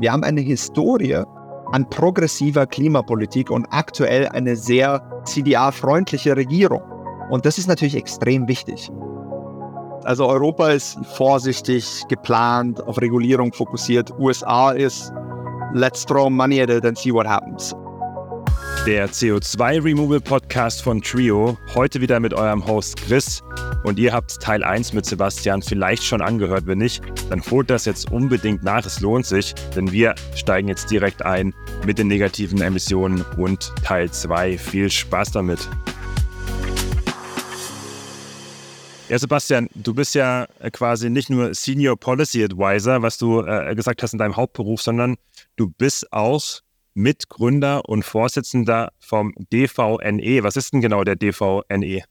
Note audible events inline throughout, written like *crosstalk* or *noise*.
Wir haben eine Historie an progressiver Klimapolitik und aktuell eine sehr CDA-freundliche Regierung. Und das ist natürlich extrem wichtig. Also Europa ist vorsichtig, geplant, auf Regulierung fokussiert. USA ist let's throw money at it and see what happens. Der CO2 Removal Podcast von Trio. Heute wieder mit eurem Host Chris. Und ihr habt Teil 1 mit Sebastian vielleicht schon angehört. Wenn nicht, dann holt das jetzt unbedingt nach. Es lohnt sich, denn wir steigen jetzt direkt ein mit den negativen Emissionen und Teil 2. Viel Spaß damit. Ja, Sebastian, du bist ja quasi nicht nur Senior Policy Advisor, was du äh, gesagt hast in deinem Hauptberuf, sondern du bist auch Mitgründer und Vorsitzender vom DVNE. Was ist denn genau der DVNE?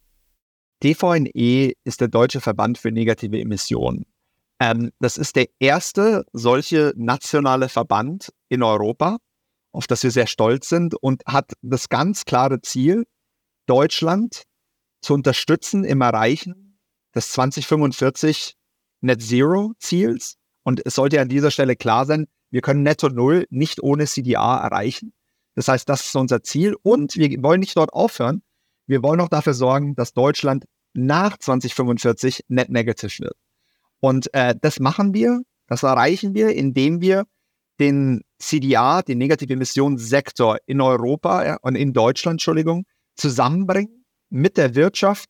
DVNE ist der Deutsche Verband für negative Emissionen. Ähm, das ist der erste solche nationale Verband in Europa, auf das wir sehr stolz sind und hat das ganz klare Ziel, Deutschland zu unterstützen im Erreichen des 2045 Net Zero Ziels. Und es sollte an dieser Stelle klar sein, wir können Netto Null nicht ohne CDA erreichen. Das heißt, das ist unser Ziel und wir wollen nicht dort aufhören. Wir wollen auch dafür sorgen, dass Deutschland nach 2045 net negative wird. Und äh, das machen wir, das erreichen wir, indem wir den CDA, den negative Emissionssektor in Europa ja, und in Deutschland, Entschuldigung, zusammenbringen mit der Wirtschaft,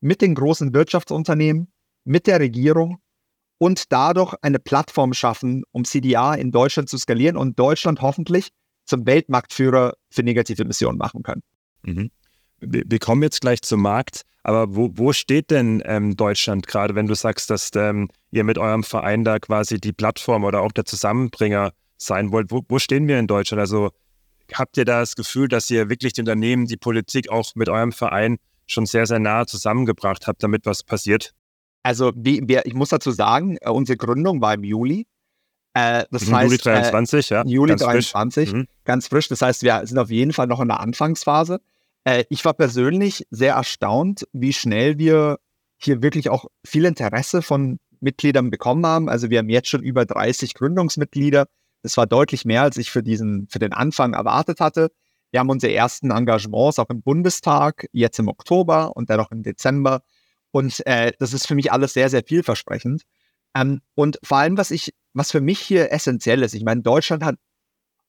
mit den großen Wirtschaftsunternehmen, mit der Regierung und dadurch eine Plattform schaffen, um CDA in Deutschland zu skalieren und Deutschland hoffentlich zum Weltmarktführer für negative Emissionen machen können. Mhm. Wir kommen jetzt gleich zum Markt, aber wo, wo steht denn ähm, Deutschland gerade, wenn du sagst, dass ähm, ihr mit eurem Verein da quasi die Plattform oder auch der Zusammenbringer sein wollt? Wo, wo stehen wir in Deutschland? Also habt ihr da das Gefühl, dass ihr wirklich die Unternehmen, die Politik auch mit eurem Verein schon sehr, sehr nah zusammengebracht habt, damit was passiert? Also wie, wir, ich muss dazu sagen, äh, unsere Gründung war im Juli. Äh, das mhm, heißt, Juli 23, äh, ja. Juli ganz 23, frisch. Mhm. ganz frisch. Das heißt, wir sind auf jeden Fall noch in der Anfangsphase. Äh, ich war persönlich sehr erstaunt, wie schnell wir hier wirklich auch viel Interesse von Mitgliedern bekommen haben. Also wir haben jetzt schon über 30 Gründungsmitglieder. Das war deutlich mehr, als ich für diesen, für den Anfang erwartet hatte. Wir haben unsere ersten Engagements auch im Bundestag, jetzt im Oktober und dann auch im Dezember. Und äh, das ist für mich alles sehr, sehr vielversprechend. Ähm, und vor allem, was ich, was für mich hier essentiell ist, ich meine, Deutschland hat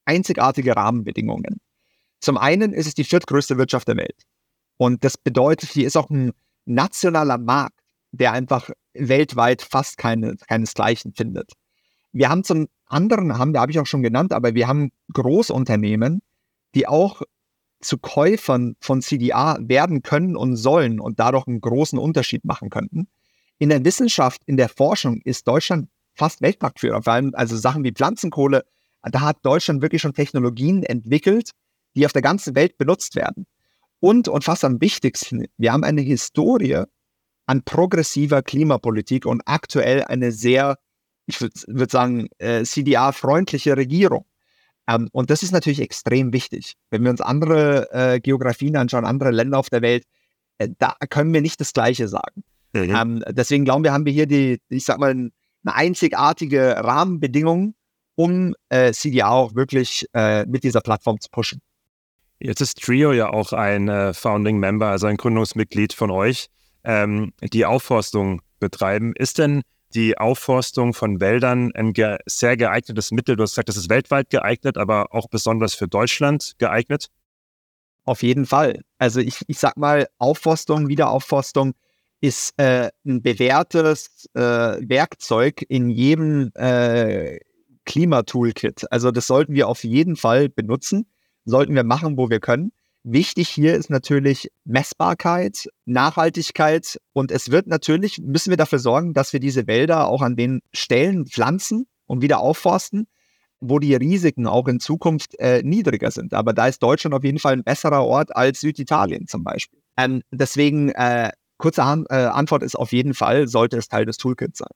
einzigartige Rahmenbedingungen. Zum einen ist es die viertgrößte Wirtschaft der Welt. Und das bedeutet, hier ist auch ein nationaler Markt, der einfach weltweit fast keine, keinesgleichen findet. Wir haben zum anderen, haben, da habe ich auch schon genannt, aber wir haben Großunternehmen, die auch zu Käufern von CDA werden können und sollen und dadurch einen großen Unterschied machen könnten. In der Wissenschaft, in der Forschung ist Deutschland fast Weltmarktführer, vor allem also Sachen wie Pflanzenkohle. Da hat Deutschland wirklich schon Technologien entwickelt, die auf der ganzen Welt benutzt werden. Und, und fast am wichtigsten, wir haben eine Historie an progressiver Klimapolitik und aktuell eine sehr, ich würde würd sagen, äh, CDA-freundliche Regierung. Ähm, und das ist natürlich extrem wichtig. Wenn wir uns andere äh, Geografien anschauen, andere Länder auf der Welt, äh, da können wir nicht das Gleiche sagen. Mhm. Ähm, deswegen glauben wir, haben wir hier die, ich sag mal, eine einzigartige Rahmenbedingung, um äh, CDA auch wirklich äh, mit dieser Plattform zu pushen. Jetzt ist Trio ja auch ein äh, Founding Member, also ein Gründungsmitglied von euch, ähm, die Aufforstung betreiben. Ist denn die Aufforstung von Wäldern ein ge sehr geeignetes Mittel. Du hast gesagt, das ist weltweit geeignet, aber auch besonders für Deutschland geeignet. Auf jeden Fall. Also ich, ich sag mal, Aufforstung, Wiederaufforstung ist äh, ein bewährtes äh, Werkzeug in jedem äh, Klimatoolkit. Also das sollten wir auf jeden Fall benutzen, sollten wir machen, wo wir können. Wichtig hier ist natürlich Messbarkeit, Nachhaltigkeit und es wird natürlich, müssen wir dafür sorgen, dass wir diese Wälder auch an den Stellen pflanzen und wieder aufforsten, wo die Risiken auch in Zukunft äh, niedriger sind. Aber da ist Deutschland auf jeden Fall ein besserer Ort als Süditalien zum Beispiel. Ähm, deswegen, äh, kurze Han äh, Antwort ist auf jeden Fall, sollte es Teil des Toolkits sein.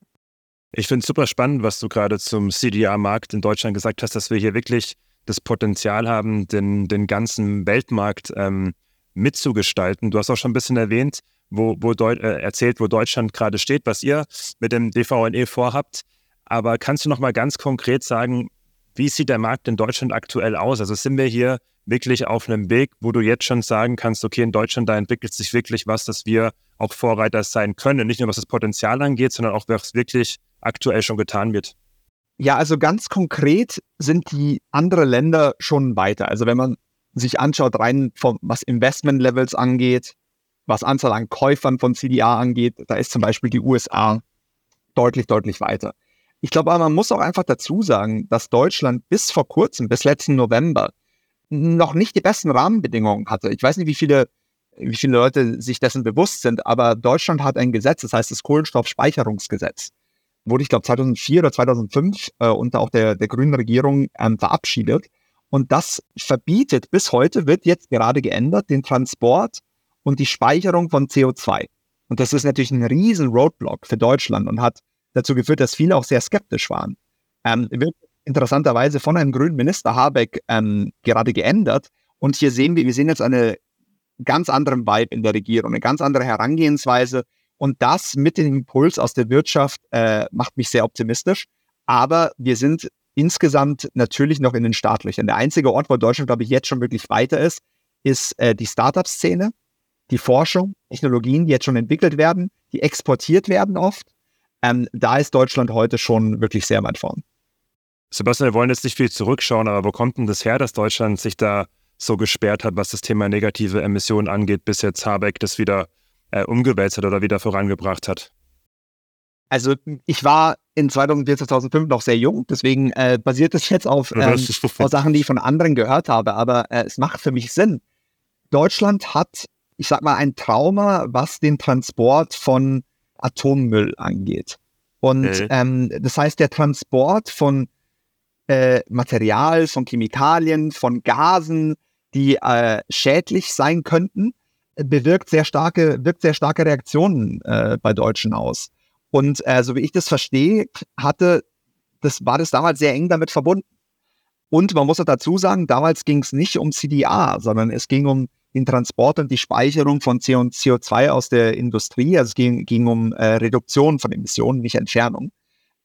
Ich finde es super spannend, was du gerade zum CDR-Markt in Deutschland gesagt hast, dass wir hier wirklich das Potenzial haben, den, den ganzen Weltmarkt ähm, mitzugestalten. Du hast auch schon ein bisschen erwähnt, wo, wo Deu äh, erzählt, wo Deutschland gerade steht, was ihr mit dem DVNE vorhabt. Aber kannst du noch mal ganz konkret sagen, wie sieht der Markt in Deutschland aktuell aus? Also sind wir hier wirklich auf einem Weg, wo du jetzt schon sagen kannst, okay, in Deutschland, da entwickelt sich wirklich was, dass wir auch Vorreiter sein können. Nicht nur was das Potenzial angeht, sondern auch was wirklich aktuell schon getan wird. Ja, also ganz konkret sind die anderen Länder schon weiter. Also wenn man sich anschaut, rein vom, was Investment-Levels angeht, was Anzahl an Käufern von CDA angeht, da ist zum Beispiel die USA deutlich, deutlich weiter. Ich glaube aber, man muss auch einfach dazu sagen, dass Deutschland bis vor kurzem, bis letzten November, noch nicht die besten Rahmenbedingungen hatte. Ich weiß nicht, wie viele, wie viele Leute sich dessen bewusst sind, aber Deutschland hat ein Gesetz, das heißt das Kohlenstoffspeicherungsgesetz. Wurde, ich glaube, 2004 oder 2005 äh, unter auch der, der grünen Regierung ähm, verabschiedet. Und das verbietet bis heute, wird jetzt gerade geändert, den Transport und die Speicherung von CO2. Und das ist natürlich ein riesen Roadblock für Deutschland und hat dazu geführt, dass viele auch sehr skeptisch waren. Ähm, wird interessanterweise von einem grünen Minister Habeck ähm, gerade geändert. Und hier sehen wir, wir sehen jetzt eine ganz andere Vibe in der Regierung, eine ganz andere Herangehensweise. Und das mit dem Impuls aus der Wirtschaft äh, macht mich sehr optimistisch. Aber wir sind insgesamt natürlich noch in den Startlöchern. Der einzige Ort, wo Deutschland, glaube ich, jetzt schon wirklich weiter ist, ist äh, die Startup-Szene, die Forschung, Technologien, die jetzt schon entwickelt werden, die exportiert werden oft. Ähm, da ist Deutschland heute schon wirklich sehr weit vorn. Sebastian, wir wollen jetzt nicht viel zurückschauen, aber wo kommt denn das her, dass Deutschland sich da so gesperrt hat, was das Thema negative Emissionen angeht, bis jetzt Habeck das wieder äh, umgewälzt hat oder wieder vorangebracht hat? Also ich war in 2004, 2005 noch sehr jung, deswegen äh, basiert das jetzt auf, ähm, auf, Sachen, die ich von anderen gehört habe, aber äh, es macht für mich Sinn. Deutschland hat, ich sag mal, ein Trauma, was den Transport von Atommüll angeht. Und okay. ähm, das heißt, der Transport von äh, Material, von Chemikalien, von Gasen, die äh, schädlich sein könnten, bewirkt sehr starke, wirkt sehr starke Reaktionen äh, bei Deutschen aus. Und äh, so wie ich das verstehe, hatte, das war das damals sehr eng damit verbunden. Und man muss auch dazu sagen, damals ging es nicht um CDA, sondern es ging um den Transport und die Speicherung von CO2 aus der Industrie. Also es ging, ging um äh, Reduktion von Emissionen, nicht Entfernung.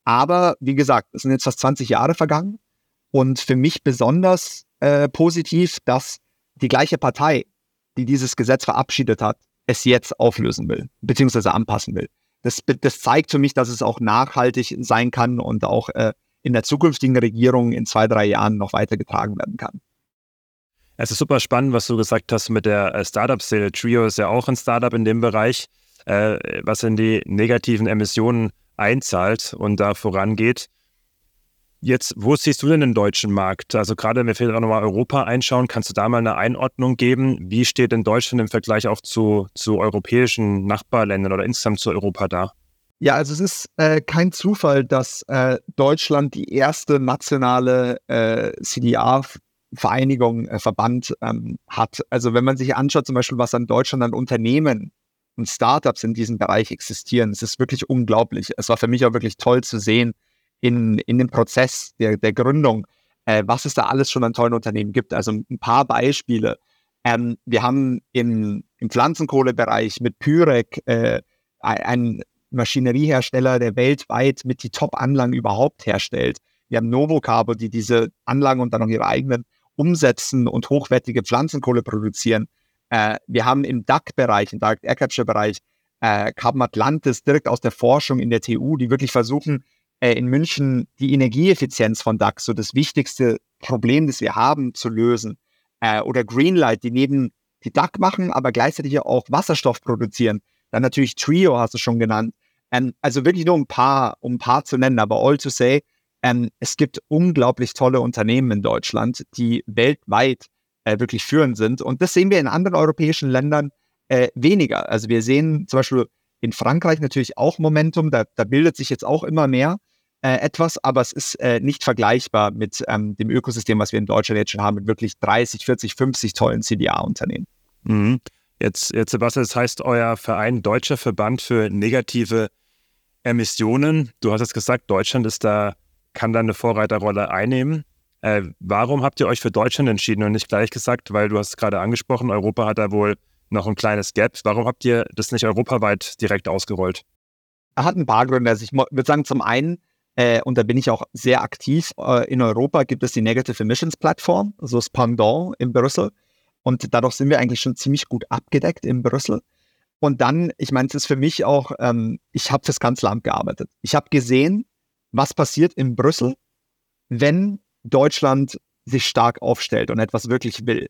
Aber wie gesagt, es sind jetzt fast 20 Jahre vergangen. Und für mich besonders äh, positiv, dass die gleiche Partei, die dieses Gesetz verabschiedet hat, es jetzt auflösen will, beziehungsweise anpassen will das, das zeigt für mich, dass es auch nachhaltig sein kann und auch äh, in der zukünftigen Regierung in zwei, drei Jahren noch weitergetragen werden kann. Es ist super spannend, was du gesagt hast mit der äh, Startup-Szene. Trio ist ja auch ein Startup in dem Bereich, äh, was in die negativen Emissionen einzahlt und da vorangeht. Jetzt, wo siehst du denn den deutschen Markt? Also gerade wenn wir vielleicht auch nochmal Europa einschauen, kannst du da mal eine Einordnung geben? Wie steht denn Deutschland im Vergleich auch zu, zu europäischen Nachbarländern oder insgesamt zu Europa da? Ja, also es ist äh, kein Zufall, dass äh, Deutschland die erste nationale äh, CDA-Vereinigung, äh, Verband ähm, hat. Also wenn man sich anschaut, zum Beispiel, was an Deutschland an Unternehmen und Startups in diesem Bereich existieren, es ist wirklich unglaublich. Es war für mich auch wirklich toll zu sehen, in, in dem Prozess der, der Gründung, äh, was es da alles schon an tollen Unternehmen gibt. Also ein paar Beispiele. Ähm, wir haben im, im Pflanzenkohlebereich mit Pyrek äh, einen Maschineriehersteller, der weltweit mit die Top-Anlagen überhaupt herstellt. Wir haben Novocarbo, die diese Anlagen und dann noch ihre eigenen umsetzen und hochwertige Pflanzenkohle produzieren. Äh, wir haben im DAC-Bereich, im Direct Air Capture-Bereich, äh, Carbon Atlantis direkt aus der Forschung in der TU, die wirklich versuchen, äh, in München die Energieeffizienz von DAX, so das wichtigste Problem, das wir haben, zu lösen. Äh, oder Greenlight, die neben die DAC machen, aber gleichzeitig auch Wasserstoff produzieren. Dann natürlich Trio, hast du schon genannt. Ähm, also wirklich nur ein paar, um ein paar zu nennen, aber all to say, ähm, es gibt unglaublich tolle Unternehmen in Deutschland, die weltweit äh, wirklich führend sind. Und das sehen wir in anderen europäischen Ländern äh, weniger. Also wir sehen zum Beispiel in Frankreich natürlich auch Momentum, da, da bildet sich jetzt auch immer mehr äh, etwas, aber es ist äh, nicht vergleichbar mit ähm, dem Ökosystem, was wir in Deutschland jetzt schon haben, mit wirklich 30, 40, 50 tollen CDA-Unternehmen. Mhm. Jetzt, jetzt, Sebastian, das heißt euer Verein Deutscher Verband für negative Emissionen. Du hast es gesagt, Deutschland ist da, kann da eine Vorreiterrolle einnehmen. Äh, warum habt ihr euch für Deutschland entschieden und nicht gleich gesagt, weil du hast es gerade angesprochen, Europa hat da wohl noch ein kleines Gap. Warum habt ihr das nicht europaweit direkt ausgerollt? Er hat ein paar Gründe. Also ich würde sagen, zum einen Äh, und da bin ich auch sehr aktiv. Äh, in Europa gibt es die Negative Emissions Plattform, so das Pendant in Brüssel. Und dadurch sind wir eigentlich schon ziemlich gut abgedeckt in Brüssel. Und dann, ich meine, es ist für mich auch, ähm, ich habe fürs Kanzleramt gearbeitet. Ich habe gesehen, was passiert in Brüssel, wenn Deutschland sich stark aufstellt und etwas wirklich will.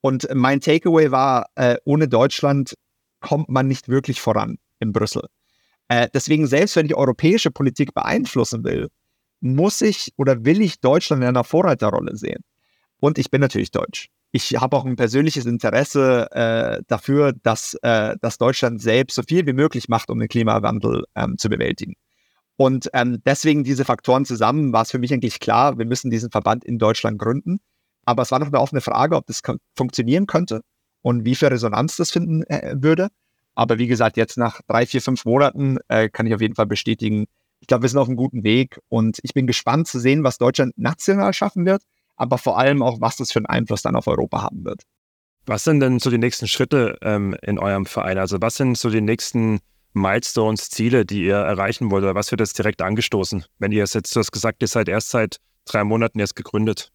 Und mein Takeaway war, äh, ohne Deutschland kommt man nicht wirklich voran in Brüssel. Äh, deswegen, selbst wenn ich europäische Politik beeinflussen will, muss ich oder will ich Deutschland in einer Vorreiterrolle sehen. Und ich bin natürlich deutsch. Ich habe auch ein persönliches Interesse äh, dafür, dass, äh, dass Deutschland selbst so viel wie möglich macht, um den Klimawandel ähm, zu bewältigen. Und ähm, deswegen diese Faktoren zusammen war es für mich eigentlich klar, wir müssen diesen Verband in Deutschland gründen. Aber es war noch eine offene Frage, ob das funktionieren könnte und wie viel Resonanz das finden äh, würde. Aber wie gesagt, jetzt nach drei, vier, fünf Monaten äh, kann ich auf jeden Fall bestätigen, ich glaube, wir sind auf einem guten Weg und ich bin gespannt zu sehen, was Deutschland national schaffen wird, aber vor allem auch, was das für einen Einfluss dann auf Europa haben wird. Was sind denn so die nächsten Schritte ähm, in eurem Verein? Also was sind so die nächsten Milestones, Ziele, die ihr erreichen wollt? Oder was wird jetzt direkt angestoßen? Wenn ihr es jetzt, du hast gesagt, ihr seid erst seit drei Monaten erst gegründet.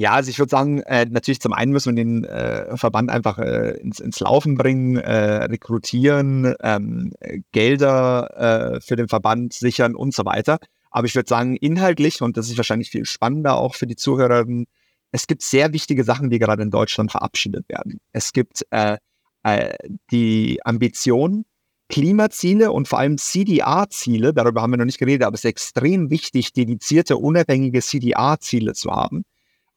Ja, also ich würde sagen, äh, natürlich zum einen müssen wir den äh, Verband einfach äh, ins, ins Laufen bringen, äh, rekrutieren, ähm, Gelder äh, für den Verband sichern und so weiter. Aber ich würde sagen, inhaltlich, und das ist wahrscheinlich viel spannender auch für die Zuhörerinnen, es gibt sehr wichtige Sachen, die gerade in Deutschland verabschiedet werden. Es gibt äh, die Ambition, Klimaziele und vor allem CDR-Ziele, darüber haben wir noch nicht geredet, aber es ist extrem wichtig, dedizierte, unabhängige CDR-Ziele zu haben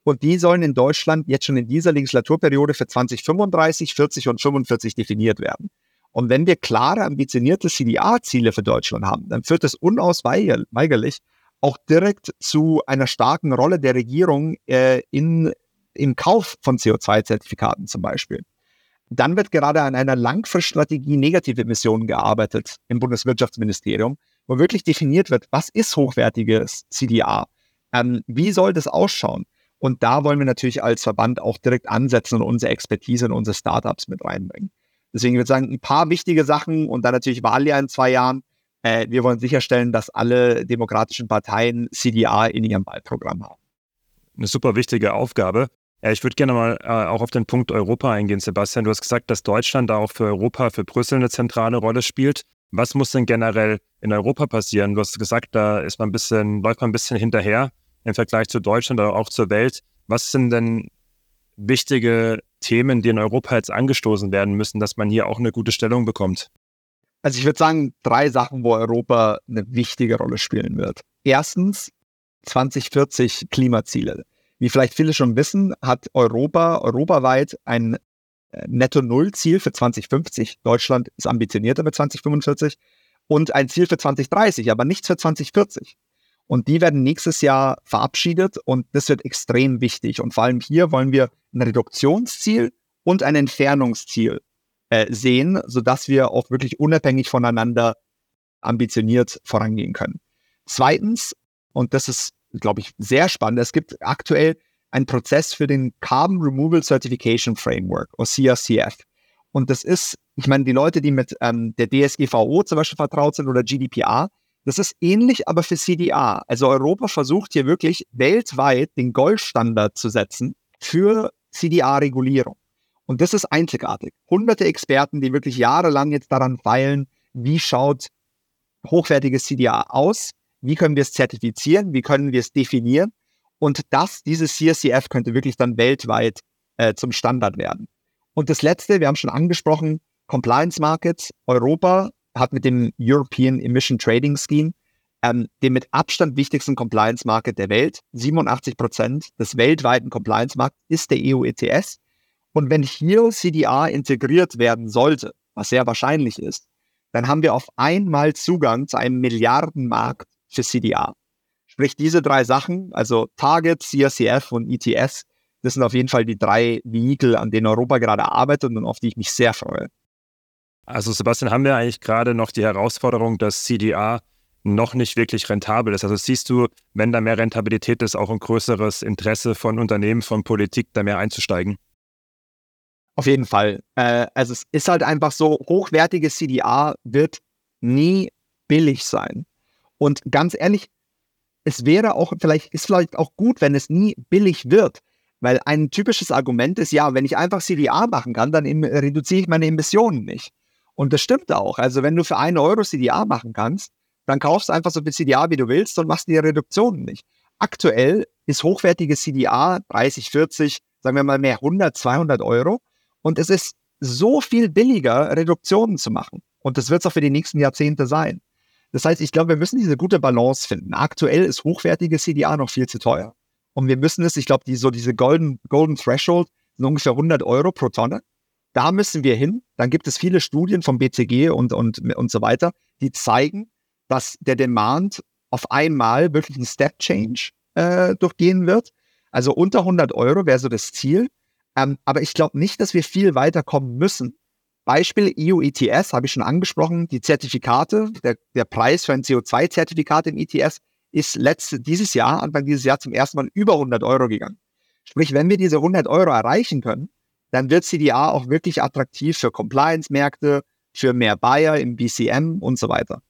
und die sollen in Deutschland jetzt schon in dieser Legislaturperiode für 2035, 40 und 45 definiert werden. Und wenn wir klare, ambitionierte CDA-Ziele für Deutschland haben, dann führt das unausweigerlich auch direkt zu einer starken Rolle der Regierung äh, in, im Kauf von CO2-Zertifikaten zum Beispiel. Dann wird gerade an einer Langfriststrategie negative Emissionen gearbeitet im Bundeswirtschaftsministerium, wo wirklich definiert wird, was ist hochwertiges CDA? Ähm, wie soll das ausschauen? Und da wollen wir natürlich als Verband auch direkt ansetzen und unsere Expertise und unsere Startups mit reinbringen. Deswegen würde ich sagen, ein paar wichtige Sachen und dann natürlich Wahljahr in zwei Jahren. Äh, wir wollen sicherstellen, dass alle demokratischen Parteien CDA in ihrem Wahlprogramm haben. Eine super wichtige Aufgabe. Äh, ich würde gerne mal äh, auch auf den Punkt Europa eingehen, Sebastian. Du hast gesagt, dass Deutschland da auch für Europa, für Brüssel eine zentrale Rolle spielt. Was muss denn generell in Europa passieren? Du hast gesagt, da ist man ein bisschen, läuft man ein bisschen hinterher im Vergleich zu Deutschland oder auch zur Welt. Was sind denn wichtige Themen, die in Europa jetzt angestoßen werden müssen, dass man hier auch eine gute Stellung bekommt? Also ich würde sagen, drei Sachen, wo Europa eine wichtige Rolle spielen wird. Erstens 2040 Klimaziele. Wie vielleicht viele schon wissen, hat Europa europaweit ein äh, Netto-Null-Ziel für 2050. Deutschland ist ambitionierter mit 2045 und ein Ziel für 2030, aber nichts für 2040. Und die werden nächstes Jahr verabschiedet und das wird extrem wichtig. Und vor allem hier wollen wir ein Reduktionsziel und ein Entfernungsziel äh, sehen, sodass wir auch wirklich unabhängig voneinander ambitioniert vorangehen können. Zweitens, und das ist, glaube ich, sehr spannend, es gibt aktuell einen Prozess für den Carbon Removal Certification Framework, oder CRCF. Und das ist, ich meine, die Leute, die mit ähm, der DSGVO zum Beispiel vertraut sind oder GDPR, das ist ähnlich aber für CDA. Also Europa versucht hier wirklich weltweit den Goldstandard zu setzen für CDA-Regulierung. Und das ist einzigartig. Hunderte Experten, die wirklich jahrelang jetzt daran feilen, wie schaut hochwertiges CDA aus, wie können wir es zertifizieren, wie können wir es definieren. Und das, dieses CSCF könnte wirklich dann weltweit äh, zum Standard werden. Und das Letzte, wir haben schon angesprochen, Compliance Markets. Europa hat mit dem European Emission Trading Scheme ähm, den mit Abstand wichtigsten Compliance Market der Welt. 87 Prozent des weltweiten Compliance Markts ist der EU ETS. Und wenn hier CDR integriert werden sollte, was sehr wahrscheinlich ist, dann haben wir auf einmal Zugang zu einem Milliardenmarkt für CDR. Sprich, diese drei Sachen, also Target, CRCF und ETS, das sind auf jeden Fall die drei Vehikel, an denen Europa gerade arbeitet und auf die ich mich sehr freue. Also Sebastian, haben wir eigentlich gerade noch die Herausforderung, dass CDA noch nicht wirklich rentabel ist. Also siehst du, wenn da mehr Rentabilität ist, auch ein größeres Interesse von Unternehmen, von Politik, da mehr einzusteigen? Auf jeden Fall. Äh, also es ist halt einfach so, hochwertiges CDA wird nie billig sein. Und ganz ehrlich, es wäre auch vielleicht, ist vielleicht auch gut, wenn es nie billig wird. Weil ein typisches Argument ist, ja, wenn ich einfach CDA machen kann, dann reduziere ich meine Emissionen nicht. Und das stimmt auch. Also wenn du für einen Euro CDA machen kannst, dann kaufst du einfach so viel CDA, wie du willst und machst die Reduktionen nicht. Aktuell ist hochwertige CDA 30, 40, sagen wir mal mehr 100, 200 Euro. Und es ist so viel billiger, Reduktionen zu machen. Und das wird es auch für die nächsten Jahrzehnte sein. Das heißt, ich glaube, wir müssen diese gute Balance finden. Aktuell ist hochwertige CDA noch viel zu teuer. Und wir müssen es, ich glaube, die, so diese Golden, Golden Threshold sind ungefähr 100 Euro pro Tonne. Da müssen wir hin. Dann gibt es viele Studien vom BCG und, und, und so weiter, die zeigen, dass der Demand auf einmal wirklich einen Step Change äh, durchgehen wird. Also unter 100 Euro wäre so das Ziel. Ähm, aber ich glaube nicht, dass wir viel weiterkommen müssen. Beispiel EU ETS habe ich schon angesprochen. Die Zertifikate, der, der Preis für ein CO2-Zertifikat im ETS ist letzte, dieses Jahr, Anfang dieses Jahr zum ersten Mal über 100 Euro gegangen. Sprich, wenn wir diese 100 Euro erreichen können, dann wird CDA auch wirklich attraktiv für Compliance-Märkte, für mehr Buyer im BCM und so weiter.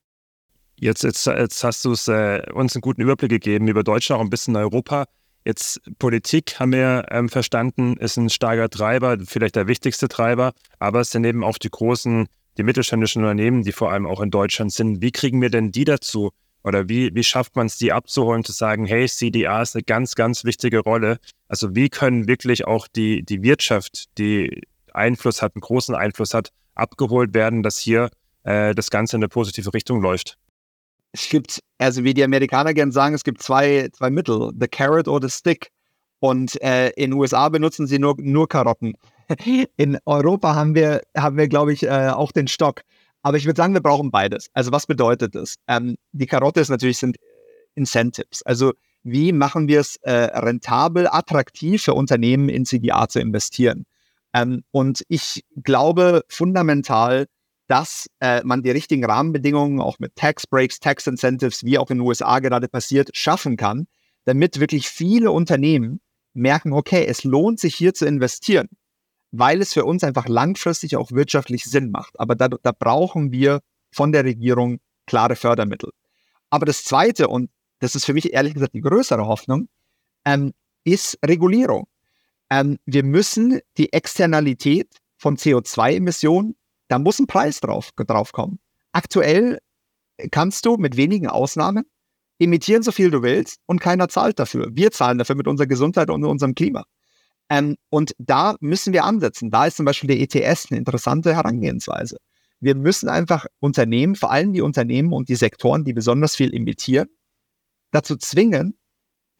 Jetzt, jetzt, jetzt hast du äh, uns einen guten Überblick gegeben über Deutschland, auch ein bisschen Europa. Jetzt Politik haben wir ähm, verstanden, ist ein starker Treiber, vielleicht der wichtigste Treiber, aber es sind eben auch die großen, die mittelständischen Unternehmen, die vor allem auch in Deutschland sind. Wie kriegen wir denn die dazu? Oder wie, wie schafft man es, die abzuholen, zu sagen, hey, CDA ist eine ganz, ganz wichtige Rolle. Also wie können wirklich auch die, die Wirtschaft, die Einfluss hat, einen großen Einfluss hat, abgeholt werden, dass hier äh, das Ganze in eine positive Richtung läuft? es gibt, also wie die Amerikaner gerne sagen, es gibt zwei, zwei Mittel, the carrot or the stick. Und äh, in den USA benutzen sie nur, nur Karotten. *laughs* In Europa haben wir, haben wir glaube ich, äh, auch den Stock. Aber ich würde sagen, wir brauchen beides. Also was bedeutet das? Ähm, die Karotte ist natürlich sind Incentives. Also wie machen wir es äh, rentabel, attraktiv für Unternehmen in CDA zu investieren? Ähm, und ich glaube fundamental, dass äh, man die richtigen Rahmenbedingungen auch mit Tax Breaks, Tax Incentives, wie auch in den USA gerade passiert, schaffen kann, damit wirklich viele Unternehmen merken, okay, es lohnt sich hier zu investieren, weil es für uns einfach langfristig auch wirtschaftlich Sinn macht. Aber da, da brauchen wir von der Regierung klare Fördermittel. Aber das Zweite, und das ist für mich ehrlich gesagt die größere Hoffnung, ähm, ist Regulierung. Ähm, wir müssen die Externalität von CO2-Emissionen da muss ein Preis drauf, drauf kommen. Aktuell kannst du mit wenigen Ausnahmen imitieren, so viel du willst, und keiner zahlt dafür. Wir zahlen dafür mit unserer Gesundheit und unserem Klima. Ähm, und da müssen wir ansetzen. Da ist zum Beispiel der ETS eine interessante Herangehensweise. Wir müssen einfach Unternehmen, vor allem die Unternehmen und die Sektoren, die besonders viel imitieren, dazu zwingen,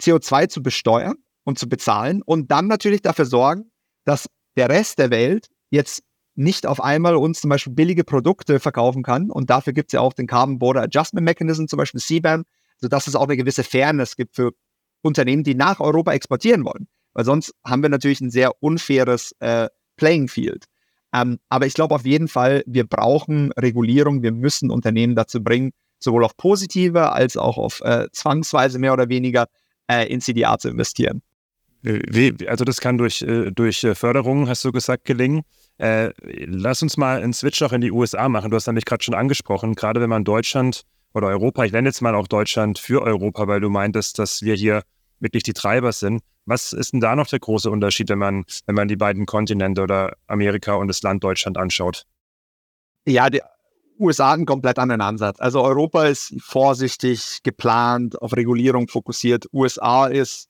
CO2 zu besteuern und zu bezahlen und dann natürlich dafür sorgen, dass der Rest der Welt jetzt nicht auf einmal uns zum Beispiel billige Produkte verkaufen kann. Und dafür gibt es ja auch den Carbon Border Adjustment Mechanism, zum Beispiel CBAM, sodass es auch eine gewisse Fairness gibt für Unternehmen, die nach Europa exportieren wollen. Weil sonst haben wir natürlich ein sehr unfaires äh, Playing Field. Ähm, aber ich glaube auf jeden Fall, wir brauchen Regulierung, wir müssen Unternehmen dazu bringen, sowohl auf positive als auch auf äh, zwangsweise mehr oder weniger äh, in CDA zu investieren. Wie, also das kann durch, äh, durch äh, Förderung, hast du gesagt, gelingen. Äh, lass uns mal einen Switch auch in die USA machen. Du hast nämlich gerade schon angesprochen, gerade wenn man Deutschland oder Europa, ich nenne jetzt mal auch Deutschland für Europa, weil du meintest, dass wir hier wirklich die Treiber sind. Was ist denn da noch der große Unterschied, wenn man, wenn man die beiden Kontinente oder Amerika und das Land Deutschland anschaut? Ja, die USA hat einen komplett anderen Ansatz. Also Europa ist vorsichtig, geplant, auf Regulierung fokussiert. USA ist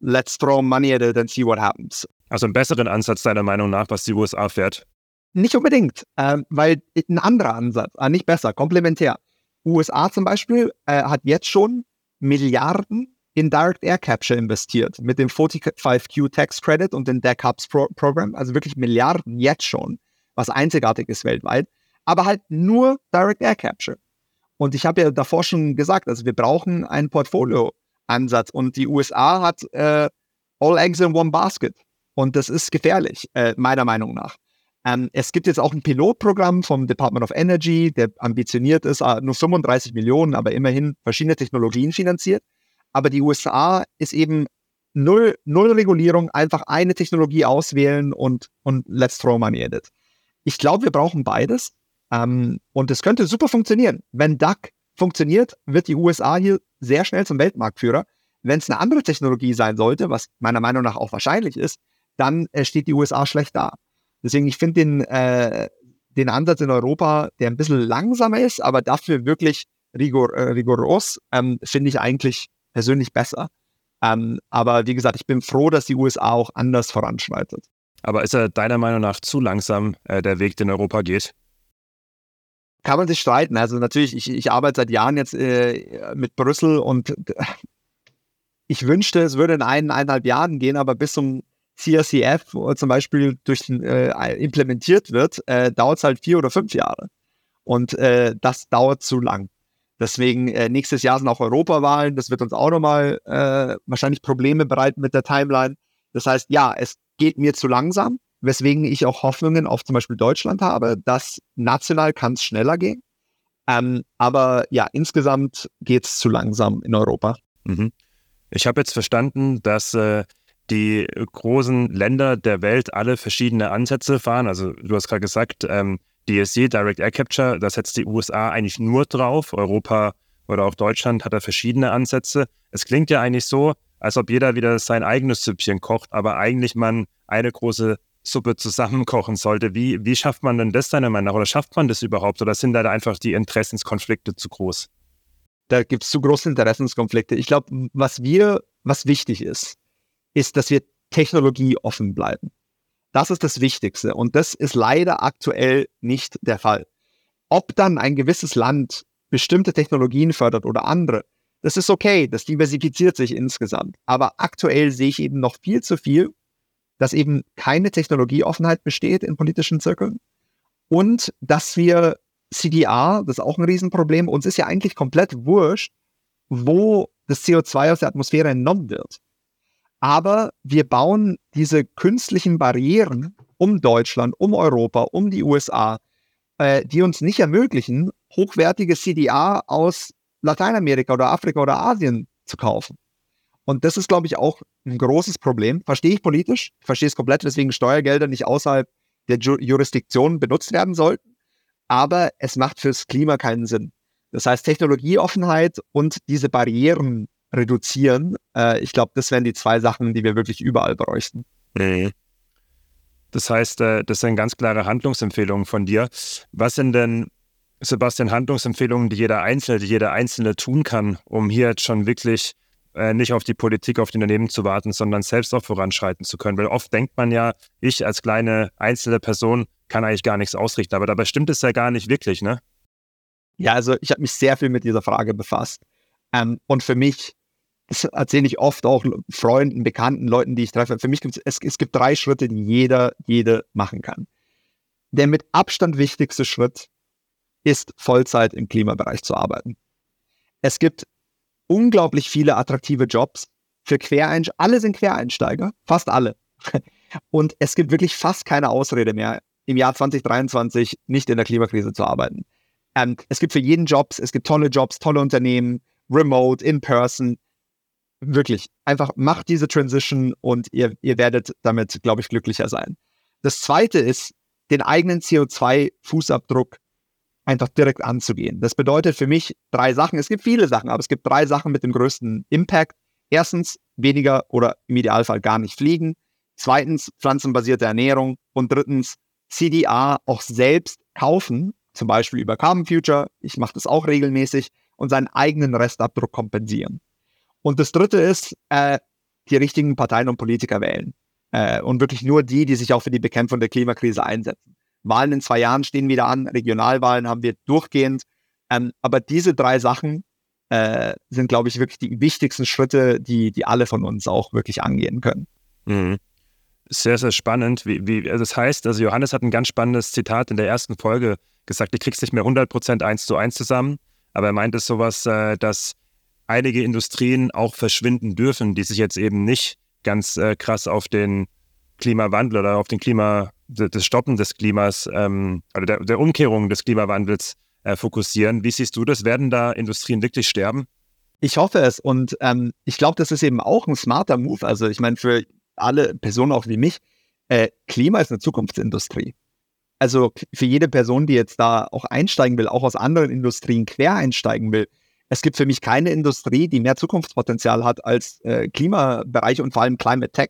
let's throw money at it and see what happens. Also einen besseren Ansatz deiner Meinung nach, was die USA fährt? Nicht unbedingt, ähm, weil ein anderer Ansatz, äh, nicht besser, komplementär. USA zum Beispiel äh, hat jetzt schon Milliarden in Direct Air Capture investiert mit dem 45Q Tax Credit und dem DAC Hubs Pro Program, also wirklich Milliarden jetzt schon, was einzigartig ist weltweit, aber halt nur Direct Air Capture. Und ich habe ja davor schon gesagt, also wir brauchen ein Portfolio-Ansatz und die USA hat äh, All Eggs in One Basket. Und das ist gefährlich, äh, meiner Meinung nach. Ähm, es gibt jetzt auch ein Pilotprogramm vom Department of Energy, der ambitioniert ist, nur 35 Millionen, aber immerhin verschiedene Technologien finanziert. Aber die USA ist eben null, null Regulierung, einfach eine Technologie auswählen und, und let's throw money at it. Ich glaube, wir brauchen beides. Ähm, und es könnte super funktionieren, wenn DAC funktioniert, wird die USA hier sehr schnell zum Weltmarktführer. Wenn es eine andere Technologie sein sollte, was meiner Meinung nach auch wahrscheinlich ist, dann äh, steht die USA schlecht da. Deswegen, ich finde den, äh, den Ansatz in Europa, der ein bisschen langsamer ist, aber dafür wirklich rigor, äh, rigoros, ähm, finde ich eigentlich persönlich besser. Ähm, aber wie gesagt, ich bin froh, dass die USA auch anders voranschreitet. Aber ist er deiner Meinung nach zu langsam, äh, der Weg, den Europa geht? Kann man sich streiten. Also natürlich, ich, ich arbeite seit Jahren jetzt äh, mit Brüssel und äh, *laughs* ich wünschte, es würde in eineinhalb Jahren gehen, aber bis zum CRCF zum Beispiel durch, äh, implementiert wird, äh, dauert es halt vier oder fünf Jahre. Und äh, das dauert zu lang. Deswegen, äh, nächstes Jahr sind auch Europawahlen. Das wird uns auch nochmal äh, wahrscheinlich Probleme bereiten mit der Timeline. Das heißt, ja, es geht mir zu langsam, weswegen ich auch Hoffnungen auf zum Beispiel Deutschland habe, dass national kann es schneller gehen. Ähm, aber ja, insgesamt geht es zu langsam in Europa. Mhm. Ich habe jetzt verstanden, dass äh, die großen Länder der Welt alle verschiedene Ansätze fahren. Also du hast gerade gesagt, ähm, DSC, Direct Air Capture, da setzt die USA eigentlich nur drauf. Europa oder auch Deutschland hat da verschiedene Ansätze. Es klingt ja eigentlich so, als ob jeder wieder sein eigenes Süppchen kocht, aber eigentlich man eine große Suppe zusammenkochen sollte. Wie, wie schafft man denn das deiner Meinung nach? Oder schafft man das überhaupt? Oder sind da einfach die Interessenskonflikte zu groß? Da gibt es zu große Interessenskonflikte. Ich glaube, was wir, was wichtig ist, ist, dass wir technologieoffen bleiben. Das ist das Wichtigste. Und das ist leider aktuell nicht der Fall. Ob dann ein gewisses Land bestimmte Technologien fördert oder andere, das ist okay, das diversifiziert sich insgesamt. Aber aktuell sehe ich eben noch viel zu viel, dass eben keine Technologieoffenheit besteht in politischen Zirkeln und dass wir CDR, das ist auch ein Riesenproblem, uns ist ja eigentlich komplett wurscht, wo das CO2 aus der Atmosphäre entnommen wird. Aber wir bauen diese künstlichen Barrieren um Deutschland, um Europa, um die USA, äh, die uns nicht ermöglichen, hochwertige CDA aus Lateinamerika oder Afrika oder Asien zu kaufen. Und das ist, glaube ich, auch ein großes Problem. Verstehe ich politisch. Verstehe es komplett, weswegen Steuergelder nicht außerhalb der Ju Jurisdiktion benutzt werden sollten. Aber es macht fürs Klima keinen Sinn. Das heißt, Technologieoffenheit und diese Barrieren reduzieren. Äh, ich glaube, das wären die zwei Sachen, die wir wirklich überall bräuchten. Mhm. Das heißt, äh, das sind ganz klare Handlungsempfehlungen von dir. Was sind denn, Sebastian, Handlungsempfehlungen, die jeder Einzelne, die jeder Einzelne tun kann, um hier jetzt schon wirklich äh, nicht auf die Politik, auf die Unternehmen zu warten, sondern selbst auch voranschreiten zu können? Weil oft denkt man ja, ich als kleine einzelne Person kann eigentlich gar nichts ausrichten, aber dabei stimmt es ja gar nicht wirklich, ne? Ja, also ich habe mich sehr viel mit dieser Frage befasst. Ähm, und für mich das erzähle ich oft auch Freunden, Bekannten, Leuten, die ich treffe. Für mich gibt es, es gibt drei Schritte, die jeder, jede machen kann. Der mit Abstand wichtigste Schritt ist, Vollzeit im Klimabereich zu arbeiten. Es gibt unglaublich viele attraktive Jobs für Quereinsteiger. Alle sind Quereinsteiger, fast alle. *laughs* Und es gibt wirklich fast keine Ausrede mehr, im Jahr 2023 nicht in der Klimakrise zu arbeiten. Ähm, es gibt für jeden Jobs, es gibt tolle Jobs, tolle Unternehmen, remote, in person wirklich, einfach macht diese Transition und ihr, ihr werdet damit, glaube ich, glücklicher sein. Das zweite ist, den eigenen CO2-Fußabdruck einfach direkt anzugehen. Das bedeutet für mich drei Sachen. Es gibt viele Sachen, aber es gibt drei Sachen mit dem größten Impact. Erstens, weniger oder im Idealfall gar nicht fliegen. Zweitens, pflanzenbasierte Ernährung. Und drittens, CDA auch selbst kaufen, zum Beispiel über Carbon Future. Ich mache das auch regelmäßig und seinen eigenen Restabdruck kompensieren. Und das Dritte ist, äh, die richtigen Parteien und Politiker wählen. Äh, und wirklich nur die, die sich auch für die Bekämpfung der Klimakrise einsetzen. Wahlen in zwei Jahren stehen wieder an, Regionalwahlen haben wir durchgehend. Ähm, aber diese drei Sachen äh, sind, glaube ich, wirklich die wichtigsten Schritte, die, die alle von uns auch wirklich angehen können. Mhm. Sehr, sehr spannend. Wie, wie, also das heißt, also Johannes hat ein ganz spannendes Zitat in der ersten Folge gesagt, du kriegst nicht mehr 100% eins zu eins zusammen, aber er meint es sowas, äh, dass einige Industrien auch verschwinden dürfen, die sich jetzt eben nicht ganz äh, krass auf den Klimawandel oder auf den Klima, das Stoppen des Klimas ähm, oder der, der, Umkehrung des Klimawandels äh, fokussieren. Wie siehst du das? Werden da Industrien wirklich sterben? Ich hoffe es und ähm, ich glaube, das ist eben auch ein smarter Move. Also ich meine, für alle Personen auch wie mich, äh, Klima ist eine Zukunftsindustrie. also für jede Person, die jetzt da auch einsteigen will, auch aus anderen Industrien quer einsteigen will, es gibt für mich keine Industrie, die mehr Zukunftspotenzial hat als äh, Klimabereich und vor allem Climate Tech.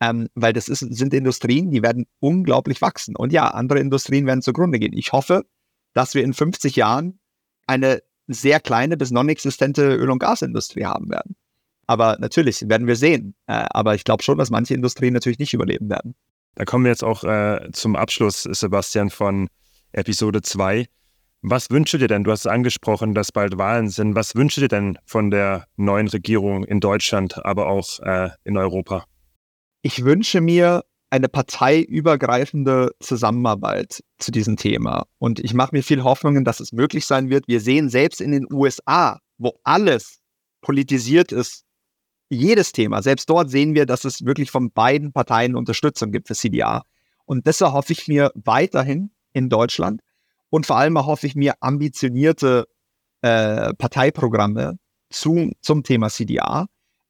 Ähm, weil das ist, sind Industrien, die werden unglaublich wachsen. Und ja, andere Industrien werden zugrunde gehen. Ich hoffe, dass wir in 50 Jahren eine sehr kleine bis non-existente Öl- und Gasindustrie haben werden. Aber natürlich werden wir sehen. Äh, aber ich glaube schon, dass manche Industrien natürlich nicht überleben werden. Da kommen wir jetzt auch äh, zum Abschluss, Sebastian, von Episode 2. Was wünschst du dir denn? Du hast angesprochen, dass bald Wahlen sind. Was wünschst du dir denn von der neuen Regierung in Deutschland, aber auch äh, in Europa? Ich wünsche mir eine parteiübergreifende Zusammenarbeit zu diesem Thema. Und ich mache mir viel Hoffnungen, dass es möglich sein wird. Wir sehen selbst in den USA, wo alles politisiert ist, jedes Thema, selbst dort sehen wir, dass es wirklich von beiden Parteien Unterstützung gibt für CDA. Und deshalb hoffe ich mir weiterhin in Deutschland und vor allem hoffe ich mir ambitionierte äh, Parteiprogramme zu, zum Thema CDA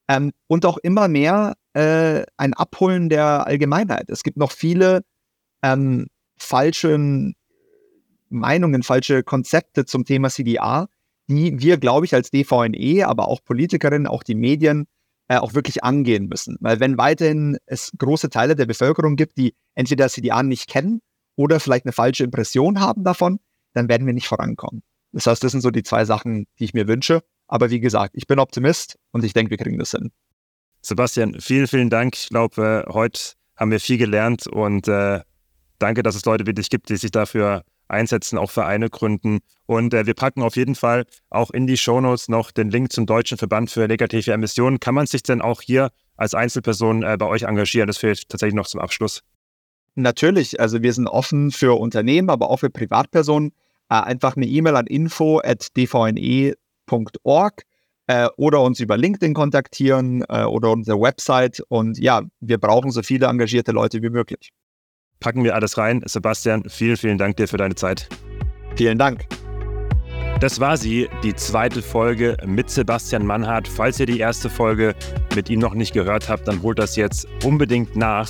ähm, und auch immer mehr äh, ein Abholen der Allgemeinheit. Es gibt noch viele ähm, falsche Meinungen, falsche Konzepte zum Thema CDA, die wir, glaube ich, als DVNE, aber auch Politikerinnen, auch die Medien äh, auch wirklich angehen müssen. Weil wenn weiterhin es große Teile der Bevölkerung gibt, die entweder CDA nicht kennen oder vielleicht eine falsche Impression haben davon, dann werden wir nicht vorankommen. Das heißt, das sind so die zwei Sachen, die ich mir wünsche. Aber wie gesagt, ich bin Optimist und ich denke, wir kriegen das hin. Sebastian, vielen, vielen Dank. Ich glaube, äh, heute haben wir viel gelernt und äh, danke, dass es Leute wie dich gibt, die sich dafür einsetzen, auch Vereine gründen. Und äh, wir packen auf jeden Fall auch in die Shownotes noch den Link zum Deutschen Verband für negative Emissionen. Kann man sich denn auch hier als Einzelperson äh, bei euch engagieren? Das fehlt tatsächlich noch zum Abschluss. Natürlich, also wir sind offen für Unternehmen, aber auch für Privatpersonen. Äh, einfach eine E-Mail an info.dvne.org äh, oder uns über LinkedIn kontaktieren äh, oder unsere Website. Und ja, wir brauchen so viele engagierte Leute wie möglich packen wir alles rein. Sebastian, vielen, vielen Dank dir für deine Zeit. Vielen Dank. Das war sie, die zweite Folge mit Sebastian Mannhardt. Falls ihr die erste Folge mit ihm noch nicht gehört habt, dann holt das jetzt unbedingt nach.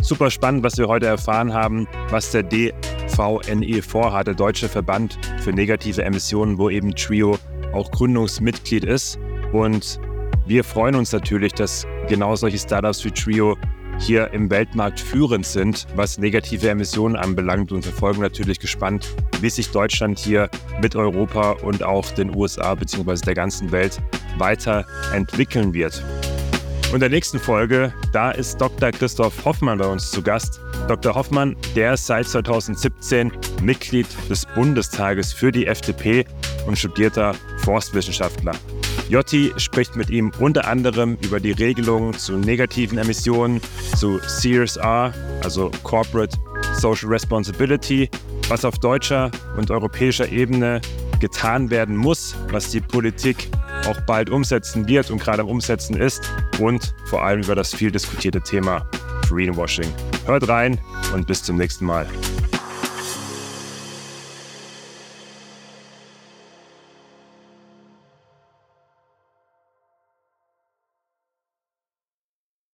Super spannend, was wir heute erfahren haben, was der DVNE vorhat, der Deutsche Verband für negative Emissionen, wo eben Trio auch Gründungsmitglied ist. Und wir freuen uns natürlich, dass genau solche Startups wie Trio hier im Weltmarkt führend sind, was negative Emissionen anbelangt und verfolgen natürlich gespannt, wie sich Deutschland hier mit Europa und auch den USA bzw. der ganzen Welt weiterentwickeln wird. Und in der nächsten Folge, da ist Dr. Christoph Hoffmann bei uns zu Gast. Dr. Hoffmann, der ist seit 2017 Mitglied des Bundestages für die FDP und studierter Forstwissenschaftler. Jotti spricht mit ihm unter anderem über die Regelungen zu negativen Emissionen, zu CSR, also Corporate Social Responsibility, was auf deutscher und europäischer Ebene getan werden muss, was die Politik auch bald umsetzen wird und gerade am Umsetzen ist und vor allem über das viel diskutierte Thema Greenwashing. Hört rein und bis zum nächsten Mal.